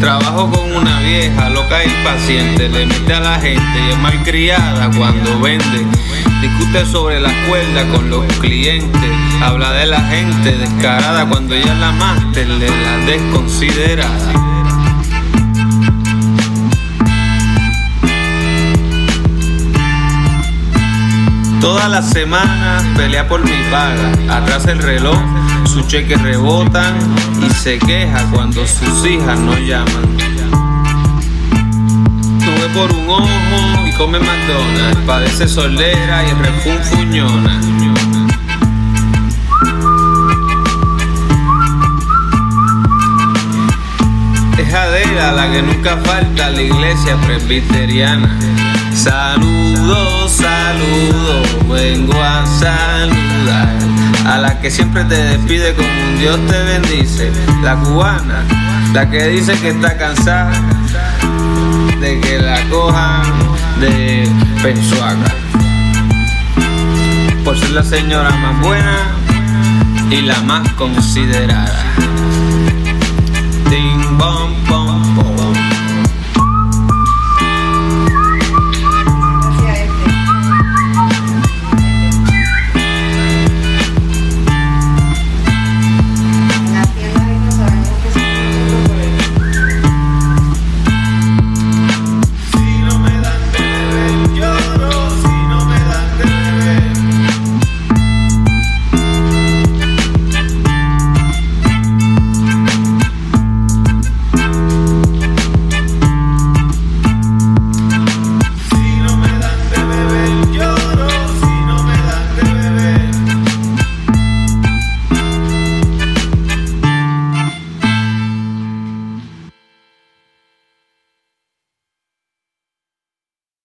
Trabajo con una vieja loca y paciente, le mete a la gente y es malcriada cuando vende. Discute sobre la cuerda con los clientes, habla de la gente descarada cuando ella es la máster, le la desconsiderada. Todas las semanas pelea por mi paga, atrás el reloj, sus cheques rebotan y se queja cuando sus hijas no llaman. Tuve por un ojo y come McDonald's, padece solera y refunfuñona. Es Adela la que nunca falta a la iglesia presbiteriana. Saludos, la que siempre te despide como un Dios te bendice, la cubana, la que dice que está cansada de que la cojan de pensuaca, por ser la señora más buena y la más considerada. Ding.